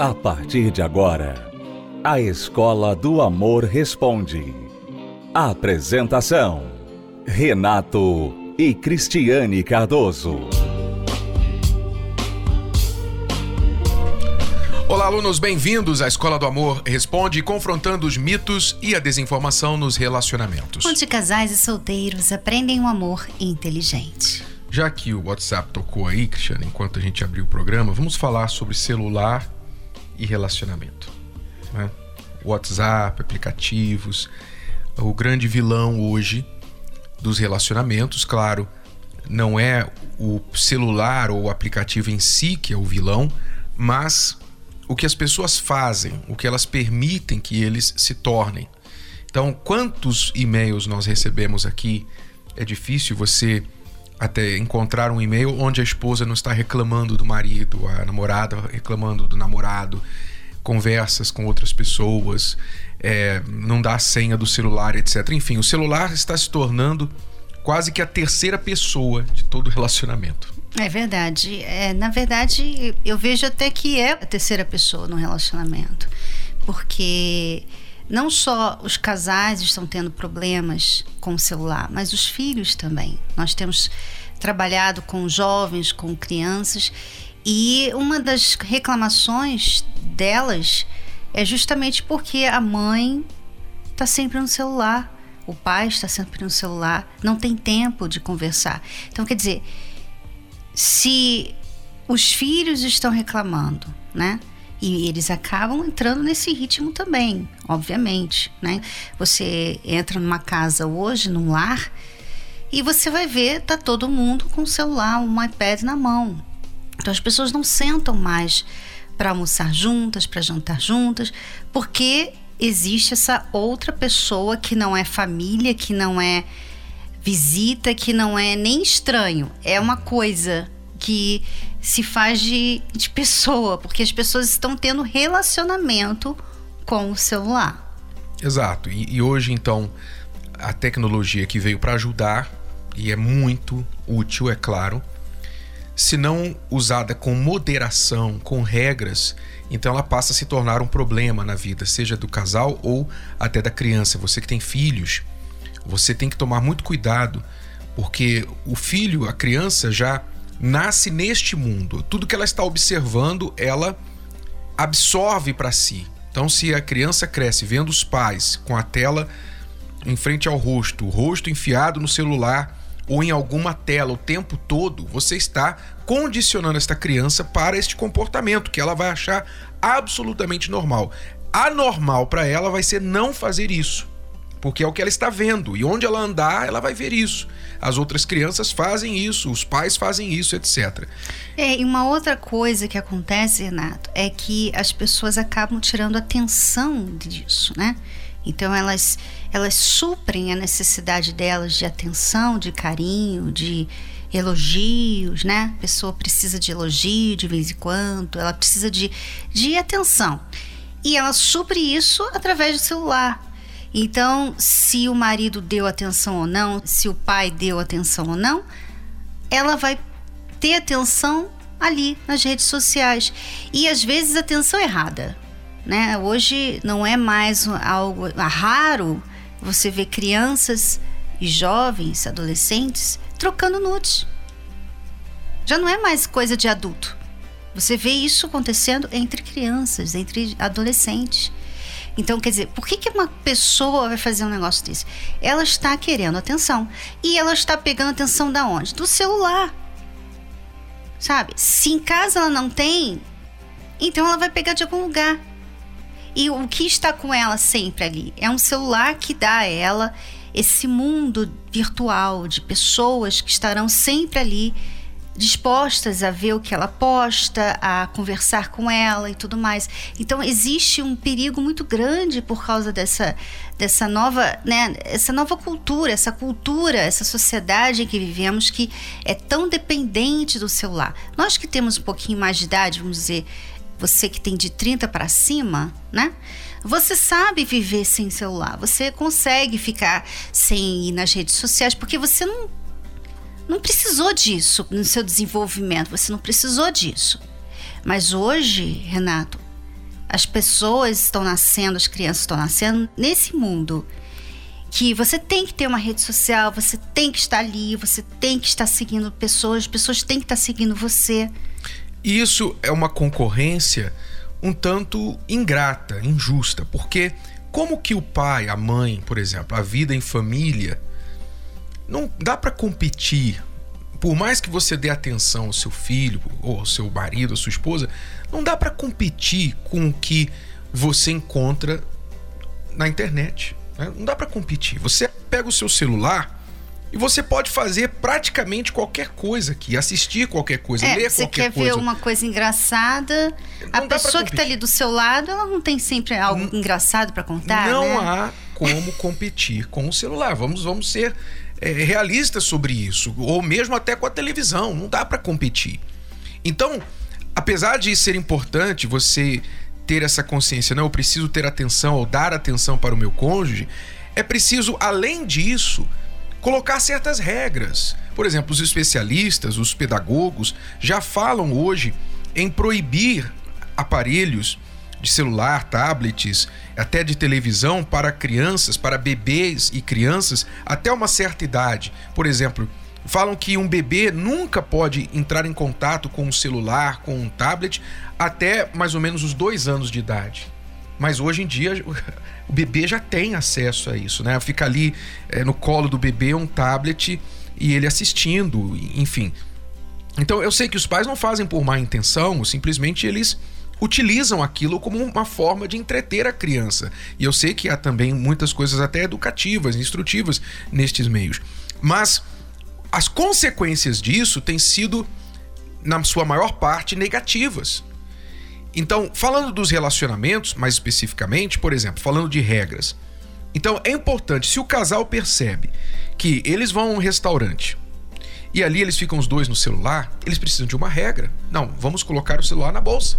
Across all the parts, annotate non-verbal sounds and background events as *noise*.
A partir de agora, a Escola do Amor Responde. Apresentação: Renato e Cristiane Cardoso. Olá, alunos, bem-vindos à Escola do Amor Responde, confrontando os mitos e a desinformação nos relacionamentos. Onde casais e solteiros aprendem um amor inteligente. Já que o WhatsApp tocou aí, Cristiane, enquanto a gente abriu o programa, vamos falar sobre celular e relacionamento. Né? WhatsApp, aplicativos, o grande vilão hoje dos relacionamentos, claro, não é o celular ou o aplicativo em si que é o vilão, mas o que as pessoas fazem, o que elas permitem que eles se tornem. Então, quantos e-mails nós recebemos aqui? É difícil você até encontrar um e-mail onde a esposa não está reclamando do marido, a namorada reclamando do namorado, conversas com outras pessoas, é, não dá a senha do celular, etc. Enfim, o celular está se tornando quase que a terceira pessoa de todo relacionamento. É verdade. É, na verdade, eu vejo até que é a terceira pessoa no relacionamento. Porque não só os casais estão tendo problemas com o celular, mas os filhos também. Nós temos trabalhado com jovens, com crianças, e uma das reclamações delas é justamente porque a mãe está sempre no celular, o pai está sempre no celular, não tem tempo de conversar. Então, quer dizer, se os filhos estão reclamando, né? E eles acabam entrando nesse ritmo também, obviamente, né? Você entra numa casa hoje, num lar, e você vai ver, tá todo mundo com o celular, um iPad na mão. Então as pessoas não sentam mais para almoçar juntas, para jantar juntas, porque existe essa outra pessoa que não é família, que não é visita, que não é nem estranho, é uma coisa que se faz de, de pessoa, porque as pessoas estão tendo relacionamento com o celular. Exato. E, e hoje, então, a tecnologia que veio para ajudar, e é muito útil, é claro, se não usada com moderação, com regras, então ela passa a se tornar um problema na vida, seja do casal ou até da criança. Você que tem filhos, você tem que tomar muito cuidado, porque o filho, a criança já nasce neste mundo. Tudo que ela está observando, ela absorve para si. Então, se a criança cresce vendo os pais com a tela em frente ao rosto, o rosto enfiado no celular ou em alguma tela o tempo todo, você está condicionando esta criança para este comportamento que ela vai achar absolutamente normal. Anormal para ela vai ser não fazer isso porque é o que ela está vendo e onde ela andar, ela vai ver isso. As outras crianças fazem isso, os pais fazem isso, etc. É, e uma outra coisa que acontece, Renato, é que as pessoas acabam tirando atenção disso, né? Então elas elas suprem a necessidade delas de atenção, de carinho, de elogios, né? A pessoa precisa de elogio de vez em quando, ela precisa de, de atenção. E ela supre isso através do celular. Então, se o marido deu atenção ou não, se o pai deu atenção ou não, ela vai ter atenção ali nas redes sociais e às vezes atenção errada, né? Hoje não é mais algo raro você ver crianças e jovens, adolescentes trocando nudes. Já não é mais coisa de adulto. Você vê isso acontecendo entre crianças, entre adolescentes. Então, quer dizer, por que, que uma pessoa vai fazer um negócio desse? Ela está querendo atenção. E ela está pegando atenção da onde? Do celular. Sabe? Se em casa ela não tem, então ela vai pegar de algum lugar. E o que está com ela sempre ali? É um celular que dá a ela esse mundo virtual de pessoas que estarão sempre ali dispostas a ver o que ela posta, a conversar com ela e tudo mais. Então existe um perigo muito grande por causa dessa dessa nova, né, essa nova cultura, essa cultura, essa sociedade em que vivemos que é tão dependente do celular. Nós que temos um pouquinho mais de idade, vamos dizer, você que tem de 30 para cima, né? Você sabe viver sem celular, você consegue ficar sem ir nas redes sociais, porque você não não precisou disso no seu desenvolvimento, você não precisou disso. Mas hoje, Renato, as pessoas estão nascendo, as crianças estão nascendo nesse mundo que você tem que ter uma rede social, você tem que estar ali, você tem que estar seguindo pessoas, pessoas têm que estar seguindo você. Isso é uma concorrência um tanto ingrata, injusta, porque como que o pai, a mãe, por exemplo, a vida em família, não dá para competir. Por mais que você dê atenção ao seu filho, ou ao seu marido, à sua esposa, não dá para competir com o que você encontra na internet. Né? Não dá para competir. Você pega o seu celular e você pode fazer praticamente qualquer coisa aqui, assistir qualquer coisa, é, ler você qualquer quer coisa. ver uma coisa engraçada, a Não pra pessoa que está ali do seu lado, ela não tem sempre algo engraçado para contar, não né? há como competir com o celular. Vamos, vamos ser é, sobre isso, ou mesmo até com a televisão. Não dá para competir. Então, apesar de ser importante você ter essa consciência, não, eu preciso ter atenção ou dar atenção para o meu cônjuge, é preciso, além disso, colocar certas regras. Por exemplo, os especialistas, os pedagogos já falam hoje em proibir aparelhos de celular, tablets, até de televisão para crianças, para bebês e crianças até uma certa idade. Por exemplo, falam que um bebê nunca pode entrar em contato com um celular, com um tablet, até mais ou menos os dois anos de idade. Mas hoje em dia o *laughs* bebê já tem acesso a isso, né? Fica ali eh, no colo do bebê um tablet e ele assistindo, enfim. Então eu sei que os pais não fazem por má intenção, simplesmente eles utilizam aquilo como uma forma de entreter a criança. E eu sei que há também muitas coisas até educativas, instrutivas nestes meios. Mas as consequências disso têm sido, na sua maior parte, negativas. Então, falando dos relacionamentos, mais especificamente, por exemplo, falando de regras. Então, é importante, se o casal percebe que eles vão a um restaurante e ali eles ficam os dois no celular, eles precisam de uma regra. Não, vamos colocar o celular na bolsa.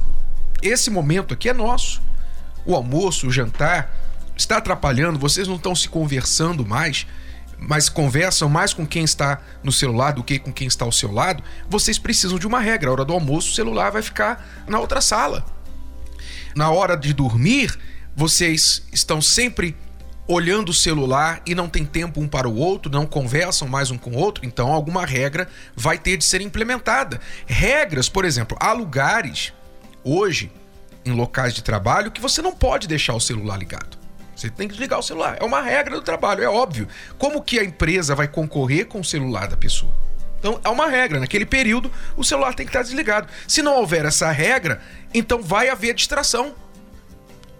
Esse momento aqui é nosso. O almoço, o jantar está atrapalhando, vocês não estão se conversando mais, mas conversam mais com quem está no celular do que com quem está ao seu lado. Vocês precisam de uma regra. A hora do almoço, o celular vai ficar na outra sala. Na hora de dormir, vocês estão sempre olhando o celular e não tem tempo um para o outro, não conversam mais um com o outro, então alguma regra vai ter de ser implementada. Regras, por exemplo, há lugares hoje em locais de trabalho que você não pode deixar o celular ligado. Você tem que desligar o celular. É uma regra do trabalho, é óbvio. Como que a empresa vai concorrer com o celular da pessoa? Então, é uma regra. Naquele período, o celular tem que estar desligado. Se não houver essa regra, então vai haver distração.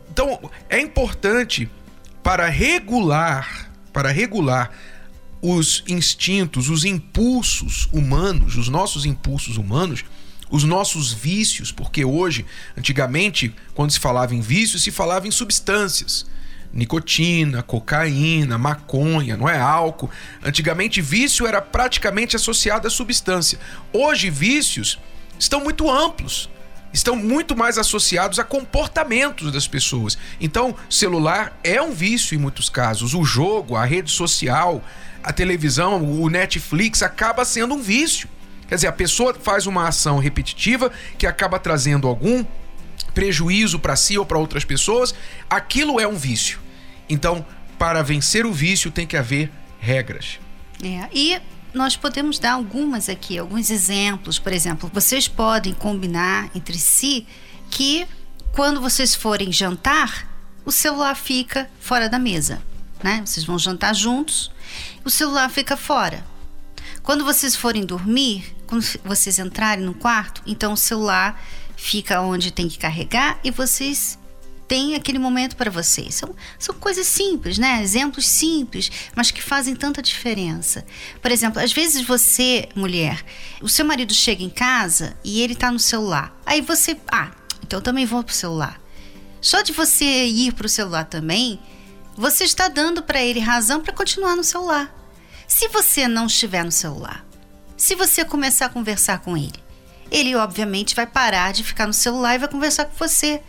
Então, é importante para regular, para regular os instintos, os impulsos humanos, os nossos impulsos humanos, os nossos vícios, porque hoje, antigamente, quando se falava em vícios, se falava em substâncias. Nicotina, cocaína, maconha, não é álcool. Antigamente, vício era praticamente associado à substância. Hoje, vícios estão muito amplos estão muito mais associados a comportamentos das pessoas. Então, celular é um vício em muitos casos. O jogo, a rede social, a televisão, o Netflix acaba sendo um vício. Quer dizer, a pessoa faz uma ação repetitiva que acaba trazendo algum prejuízo para si ou para outras pessoas. Aquilo é um vício. Então, para vencer o vício tem que haver regras. É, e nós podemos dar algumas aqui, alguns exemplos. Por exemplo, vocês podem combinar entre si que quando vocês forem jantar, o celular fica fora da mesa, né? Vocês vão jantar juntos, o celular fica fora. Quando vocês forem dormir, quando vocês entrarem no quarto, então o celular fica onde tem que carregar e vocês tem aquele momento para vocês. São, são coisas simples, né? Exemplos simples, mas que fazem tanta diferença. Por exemplo, às vezes você, mulher, o seu marido chega em casa e ele tá no celular. Aí você, ah, então eu também vou pro celular. Só de você ir pro celular também, você está dando para ele razão para continuar no celular. Se você não estiver no celular, se você começar a conversar com ele, ele obviamente vai parar de ficar no celular e vai conversar com você.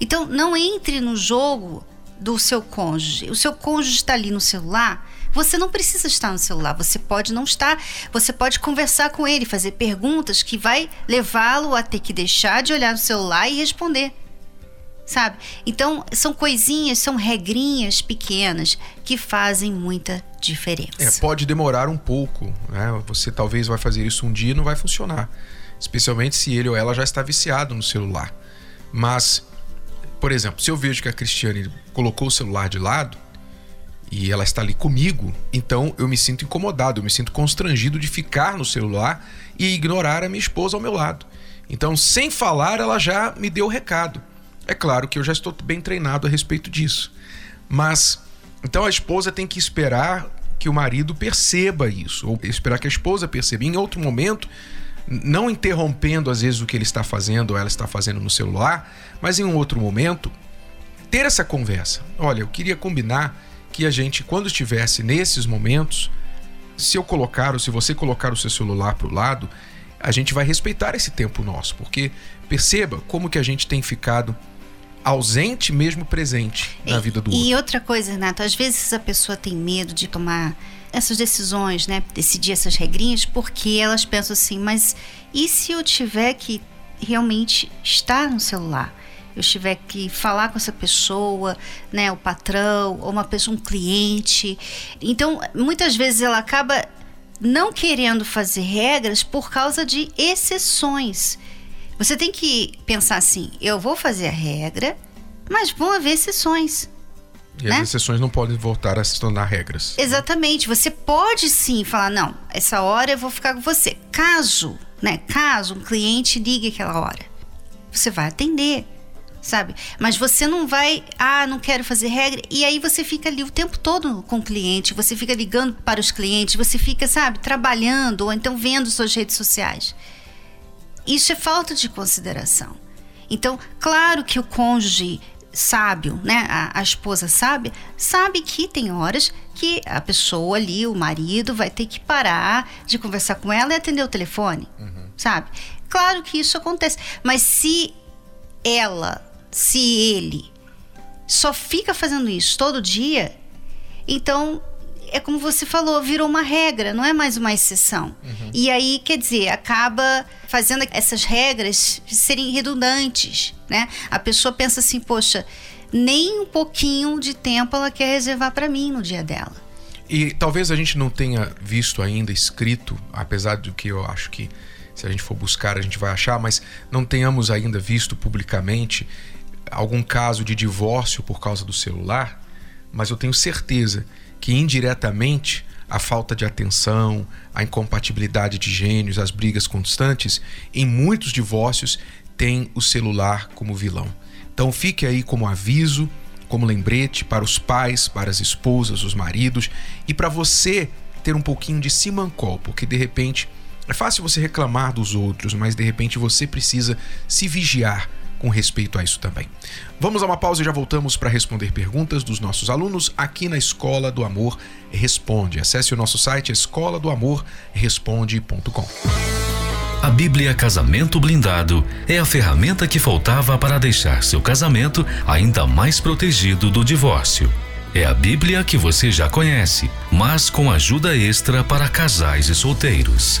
Então, não entre no jogo do seu cônjuge. O seu cônjuge está ali no celular. Você não precisa estar no celular, você pode não estar, você pode conversar com ele, fazer perguntas que vai levá-lo a ter que deixar de olhar no celular e responder. Sabe? Então, são coisinhas, são regrinhas pequenas que fazem muita diferença. É, pode demorar um pouco, né? Você talvez vai fazer isso um dia e não vai funcionar. Especialmente se ele ou ela já está viciado no celular. Mas, por exemplo, se eu vejo que a Cristiane colocou o celular de lado e ela está ali comigo, então eu me sinto incomodado, eu me sinto constrangido de ficar no celular e ignorar a minha esposa ao meu lado. Então, sem falar, ela já me deu o recado. É claro que eu já estou bem treinado a respeito disso. Mas então a esposa tem que esperar que o marido perceba isso, ou esperar que a esposa perceba. Em outro momento, não interrompendo às vezes o que ele está fazendo ou ela está fazendo no celular, mas em um outro momento, ter essa conversa. Olha, eu queria combinar que a gente, quando estivesse nesses momentos, se eu colocar ou se você colocar o seu celular para o lado, a gente vai respeitar esse tempo nosso, porque perceba como que a gente tem ficado ausente mesmo presente na vida do outro. E outra coisa, Renato, às vezes a pessoa tem medo de tomar essas decisões, né? Decidir essas regrinhas, porque elas pensam assim, mas e se eu tiver que realmente estar no celular? Eu tiver que falar com essa pessoa, né, o patrão, ou uma pessoa, um cliente. Então, muitas vezes ela acaba não querendo fazer regras por causa de exceções. Você tem que pensar assim: eu vou fazer a regra, mas vão haver exceções. E né? as exceções não podem voltar a se tornar regras. Exatamente. Você pode sim falar: não, essa hora eu vou ficar com você. Caso, né? Caso um cliente ligue aquela hora, você vai atender sabe? Mas você não vai, ah, não quero fazer regra, e aí você fica ali o tempo todo com o cliente, você fica ligando para os clientes, você fica, sabe, trabalhando ou então vendo suas redes sociais. Isso é falta de consideração. Então, claro que o cônjuge sábio, né, a, a, esposa sabe, sabe que tem horas que a pessoa ali, o marido, vai ter que parar de conversar com ela e atender o telefone, uhum. sabe? Claro que isso acontece, mas se ela, se ele só fica fazendo isso todo dia, então é como você falou, virou uma regra, não é mais uma exceção. Uhum. E aí, quer dizer, acaba fazendo essas regras serem redundantes, né? A pessoa pensa assim, poxa, nem um pouquinho de tempo ela quer reservar para mim no dia dela. E talvez a gente não tenha visto ainda escrito, apesar do que eu acho que se a gente for buscar a gente vai achar, mas não tenhamos ainda visto publicamente algum caso de divórcio por causa do celular, mas eu tenho certeza que indiretamente a falta de atenção, a incompatibilidade de gênios, as brigas constantes, em muitos divórcios tem o celular como vilão. Então fique aí como aviso, como lembrete para os pais, para as esposas, os maridos e para você ter um pouquinho de simancol, porque de repente é fácil você reclamar dos outros, mas de repente você precisa se vigiar com respeito a isso também. Vamos a uma pausa e já voltamos para responder perguntas dos nossos alunos aqui na Escola do Amor Responde. Acesse o nosso site escola do amor responde.com. A Bíblia Casamento Blindado é a ferramenta que faltava para deixar seu casamento ainda mais protegido do divórcio. É a Bíblia que você já conhece, mas com ajuda extra para casais e solteiros.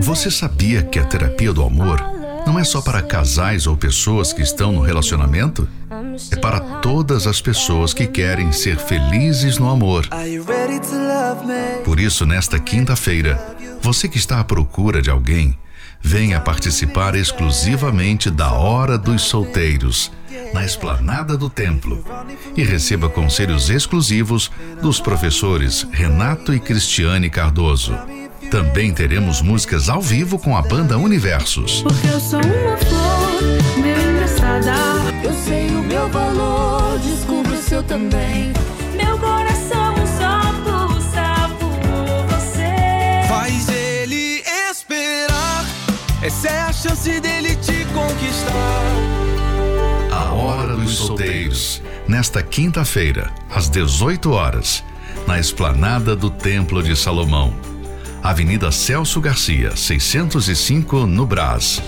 Você sabia que a terapia do amor não é só para casais ou pessoas que estão no relacionamento? É para todas as pessoas que querem ser felizes no amor. Por isso, nesta quinta-feira, você que está à procura de alguém, venha participar exclusivamente da Hora dos Solteiros na esplanada do templo e receba conselhos exclusivos dos professores Renato e Cristiane Cardoso. Também teremos músicas ao vivo com a banda Universos. Porque eu sou uma flor, meu emprestada. Eu sei o meu valor, descubra o seu também. Meu coração só pulsa por você. Faz ele esperar, essa é a chance dele te conquistar. Hora dos Solteiros, nesta quinta-feira, às 18 horas, na esplanada do Templo de Salomão. Avenida Celso Garcia, 605, no Brás.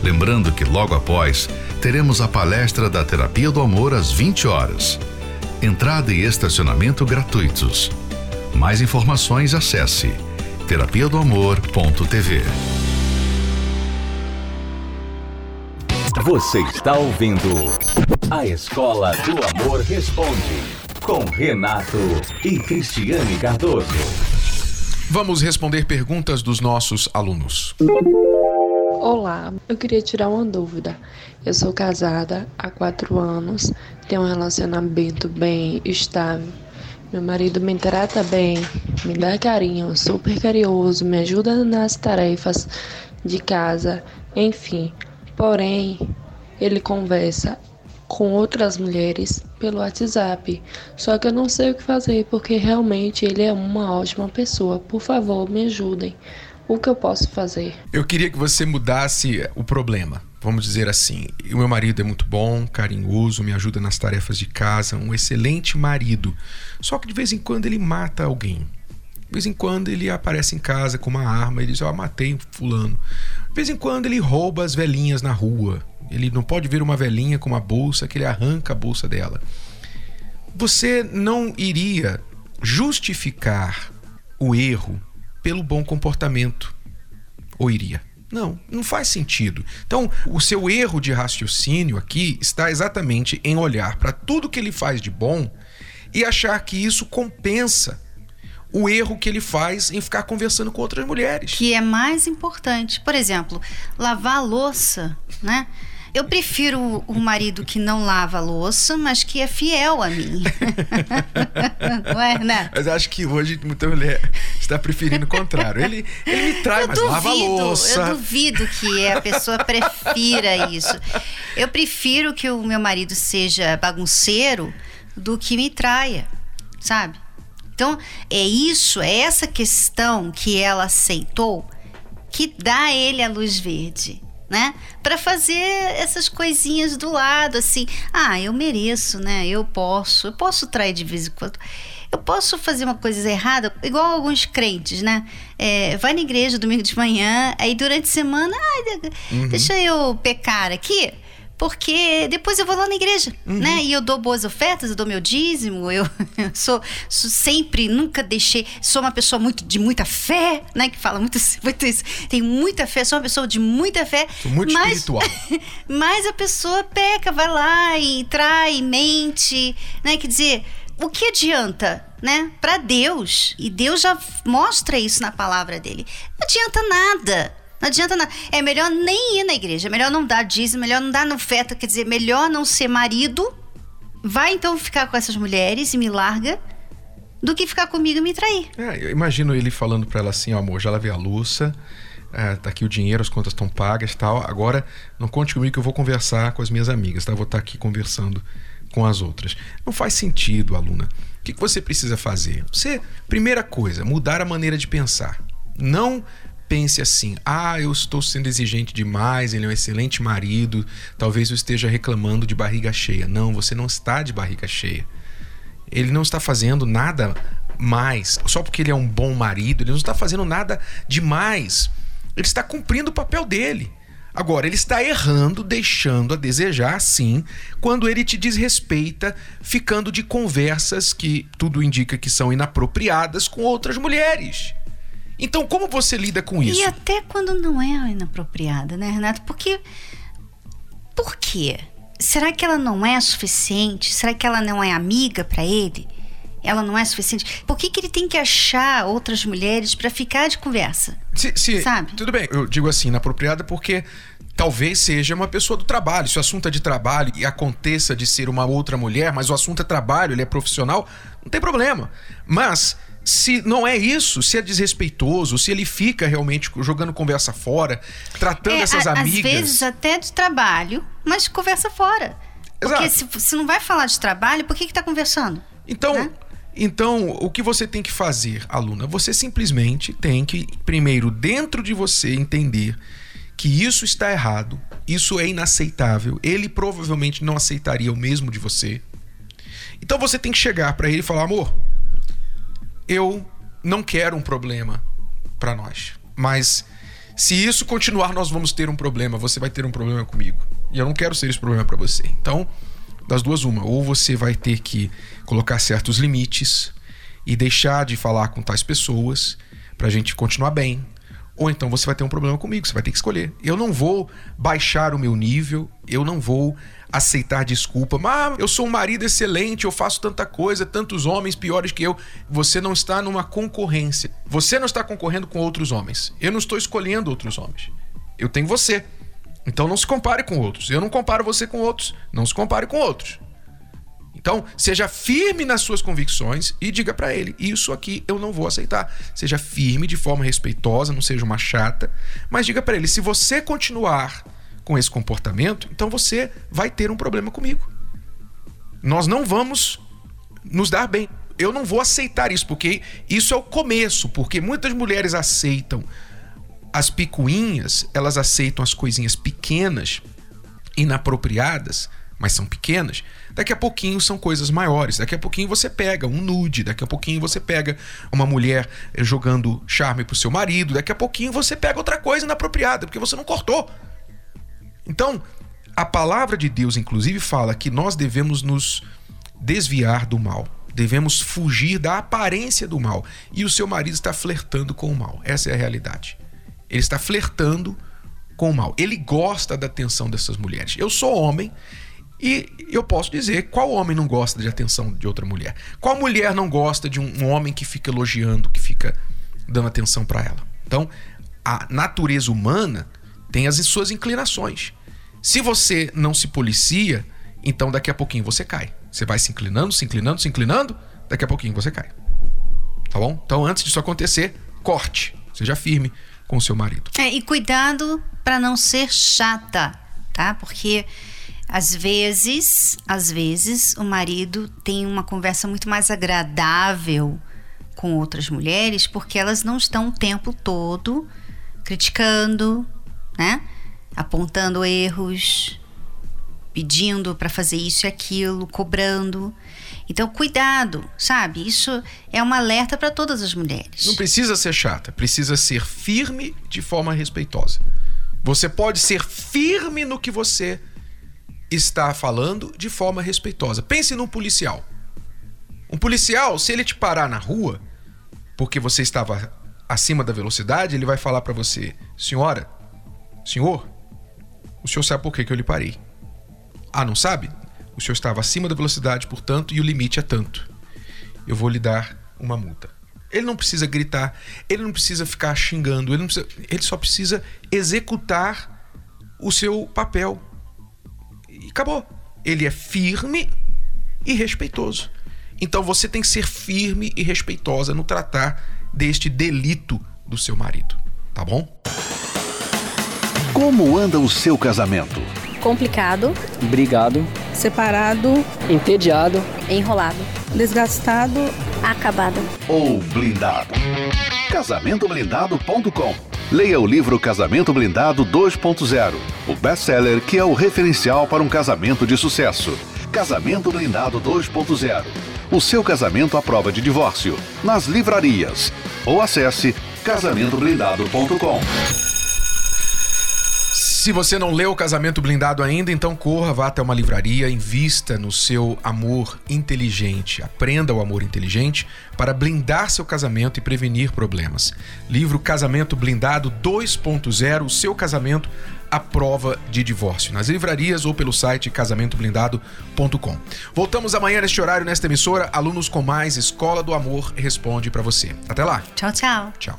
Lembrando que logo após teremos a palestra da Terapia do Amor às 20 horas. Entrada e estacionamento gratuitos. Mais informações acesse terapia Você está ouvindo A Escola do Amor Responde com Renato e Cristiane Cardoso. Vamos responder perguntas dos nossos alunos. Olá, eu queria tirar uma dúvida. Eu sou casada há quatro anos, tenho um relacionamento bem estável. Meu marido me trata bem, me dá carinho, super carinhoso, me ajuda nas tarefas de casa, enfim. Porém, ele conversa com outras mulheres pelo WhatsApp. Só que eu não sei o que fazer porque realmente ele é uma ótima pessoa. Por favor, me ajudem. O que eu posso fazer? Eu queria que você mudasse o problema. Vamos dizer assim: o meu marido é muito bom, carinhoso, me ajuda nas tarefas de casa, um excelente marido. Só que de vez em quando ele mata alguém. De vez em quando ele aparece em casa com uma arma e diz: Ó, oh, matei fulano. De vez em quando ele rouba as velhinhas na rua. Ele não pode ver uma velhinha com uma bolsa que ele arranca a bolsa dela. Você não iria justificar o erro pelo bom comportamento. Ou iria? Não, não faz sentido. Então, o seu erro de raciocínio aqui está exatamente em olhar para tudo que ele faz de bom e achar que isso compensa o erro que ele faz em ficar conversando com outras mulheres. Que é mais importante. Por exemplo, lavar a louça, né? Eu prefiro o marido que não lava a louça, mas que é fiel a mim. *laughs* não é, né? Mas acho que hoje muita mulher está preferindo o contrário. Ele, ele me trai, eu mas duvido, lava a louça. Eu duvido que a pessoa prefira isso. Eu prefiro que o meu marido seja bagunceiro do que me traia, sabe? Então, é isso, é essa questão que ela aceitou que dá a ele a luz verde né? Para fazer essas coisinhas do lado, assim. Ah, eu mereço, né? Eu posso. Eu posso trair de vez em quando. Eu posso fazer uma coisa errada, igual alguns crentes, né? É, vai na igreja domingo de manhã, aí durante a semana, ah, uhum. deixa eu pecar aqui porque depois eu vou lá na igreja, uhum. né? E eu dou boas ofertas, eu dou meu dízimo, eu, *laughs* sou, sou, sempre, nunca deixei, sou uma pessoa muito de muita fé, né? Que fala muito, *laughs* muito isso, tenho muita fé, sou uma pessoa de muita fé. Sou muito mas, espiritual. *laughs* mas a pessoa peca, vai lá e trai, mente, né? Quer dizer, o que adianta, né? Para Deus, e Deus já mostra isso na palavra dele, não adianta nada não adianta nada. É melhor nem ir na igreja, melhor não dar dízimo, melhor não dar oferta, quer dizer, melhor não ser marido. Vai então ficar com essas mulheres e me larga do que ficar comigo e me trair. É, eu imagino ele falando para ela assim, ó, amor, já lavei a louça, é, tá aqui o dinheiro, as contas estão pagas tal. Agora não conte comigo que eu vou conversar com as minhas amigas, tá? Vou estar tá aqui conversando com as outras. Não faz sentido, aluna. O que, que você precisa fazer? Você, primeira coisa, mudar a maneira de pensar. Não pense assim: ah, eu estou sendo exigente demais, ele é um excelente marido, talvez eu esteja reclamando de barriga cheia. Não, você não está de barriga cheia. Ele não está fazendo nada mais, só porque ele é um bom marido, ele não está fazendo nada demais. Ele está cumprindo o papel dele. Agora, ele está errando, deixando a desejar, sim, quando ele te desrespeita, ficando de conversas que tudo indica que são inapropriadas com outras mulheres. Então, como você lida com isso? E até quando não é inapropriada, né, Renato? Porque. Por quê? Será que ela não é suficiente? Será que ela não é amiga para ele? Ela não é suficiente? Por que, que ele tem que achar outras mulheres para ficar de conversa? Se, se, Sabe? Tudo bem, eu digo assim, inapropriada porque talvez seja uma pessoa do trabalho. Se o assunto é de trabalho e aconteça de ser uma outra mulher, mas o assunto é trabalho, ele é profissional, não tem problema. Mas se não é isso, se é desrespeitoso, se ele fica realmente jogando conversa fora, tratando é, essas a, amigas. Às vezes até de trabalho, mas conversa fora. Exato. Porque se, se não vai falar de trabalho, por que está conversando? Então, né? então, o que você tem que fazer, aluna? Você simplesmente tem que, primeiro, dentro de você, entender que isso está errado, Isso é inaceitável. Ele provavelmente não aceitaria o mesmo de você. Então você tem que chegar para ele e falar: amor, eu não quero um problema para nós, mas se isso continuar, nós vamos ter um problema. Você vai ter um problema comigo. E eu não quero ser esse problema para você. Então, das duas, uma. Ou você vai ter que colocar certos limites e deixar de falar com tais pessoas pra gente continuar bem. Ou então você vai ter um problema comigo, você vai ter que escolher. Eu não vou baixar o meu nível, eu não vou aceitar desculpa. Mas eu sou um marido excelente, eu faço tanta coisa, tantos homens piores que eu. Você não está numa concorrência. Você não está concorrendo com outros homens. Eu não estou escolhendo outros homens. Eu tenho você. Então não se compare com outros. Eu não comparo você com outros. Não se compare com outros. Então, seja firme nas suas convicções e diga para ele: isso aqui eu não vou aceitar. Seja firme de forma respeitosa, não seja uma chata, mas diga para ele: se você continuar com esse comportamento, então você vai ter um problema comigo. Nós não vamos nos dar bem. Eu não vou aceitar isso, porque isso é o começo, porque muitas mulheres aceitam as picuinhas, elas aceitam as coisinhas pequenas, inapropriadas, mas são pequenas. Daqui a pouquinho são coisas maiores. Daqui a pouquinho você pega um nude, daqui a pouquinho você pega uma mulher jogando charme pro seu marido, daqui a pouquinho você pega outra coisa inapropriada, porque você não cortou. Então, a palavra de Deus, inclusive, fala que nós devemos nos desviar do mal. Devemos fugir da aparência do mal. E o seu marido está flertando com o mal. Essa é a realidade. Ele está flertando com o mal. Ele gosta da atenção dessas mulheres. Eu sou homem e eu posso dizer qual homem não gosta de atenção de outra mulher? Qual mulher não gosta de um homem que fica elogiando, que fica dando atenção para ela? Então, a natureza humana tem as suas inclinações. Se você não se policia, então daqui a pouquinho você cai. Você vai se inclinando, se inclinando, se inclinando, daqui a pouquinho você cai. Tá bom? Então, antes disso acontecer, corte. Seja firme com o seu marido. É, e cuidado para não ser chata, tá? Porque às vezes, às vezes o marido tem uma conversa muito mais agradável com outras mulheres porque elas não estão o tempo todo criticando, né? Apontando erros, pedindo para fazer isso e aquilo, cobrando. Então, cuidado, sabe? Isso é um alerta para todas as mulheres. Não precisa ser chata, precisa ser firme de forma respeitosa. Você pode ser firme no que você está falando de forma respeitosa. Pense num policial. Um policial, se ele te parar na rua porque você estava acima da velocidade, ele vai falar para você: "Senhora, senhor, o senhor sabe por que, que eu lhe parei?" Ah, não sabe? O senhor estava acima da velocidade, portanto, e o limite é tanto. Eu vou lhe dar uma multa. Ele não precisa gritar, ele não precisa ficar xingando, ele, precisa, ele só precisa executar o seu papel. Acabou. Ele é firme e respeitoso. Então você tem que ser firme e respeitosa no tratar deste delito do seu marido, tá bom? Como anda o seu casamento? complicado, brigado, separado, entediado, enrolado, desgastado, acabado. ou blindado? casamentoblindado.com Leia o livro Casamento Blindado 2.0, o best-seller que é o referencial para um casamento de sucesso. Casamento Blindado 2.0. O seu casamento à prova de divórcio. Nas livrarias. Ou acesse casamentoblindado.com. Se você não leu o Casamento Blindado ainda, então corra, vá até uma livraria, invista no seu amor inteligente, aprenda o amor inteligente para blindar seu casamento e prevenir problemas. Livro Casamento Blindado 2.0, o seu casamento à prova de divórcio, nas livrarias ou pelo site casamentoblindado.com. Voltamos amanhã neste horário, nesta emissora. Alunos com mais Escola do Amor responde para você. Até lá. Tchau, tchau. Tchau.